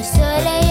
le soleil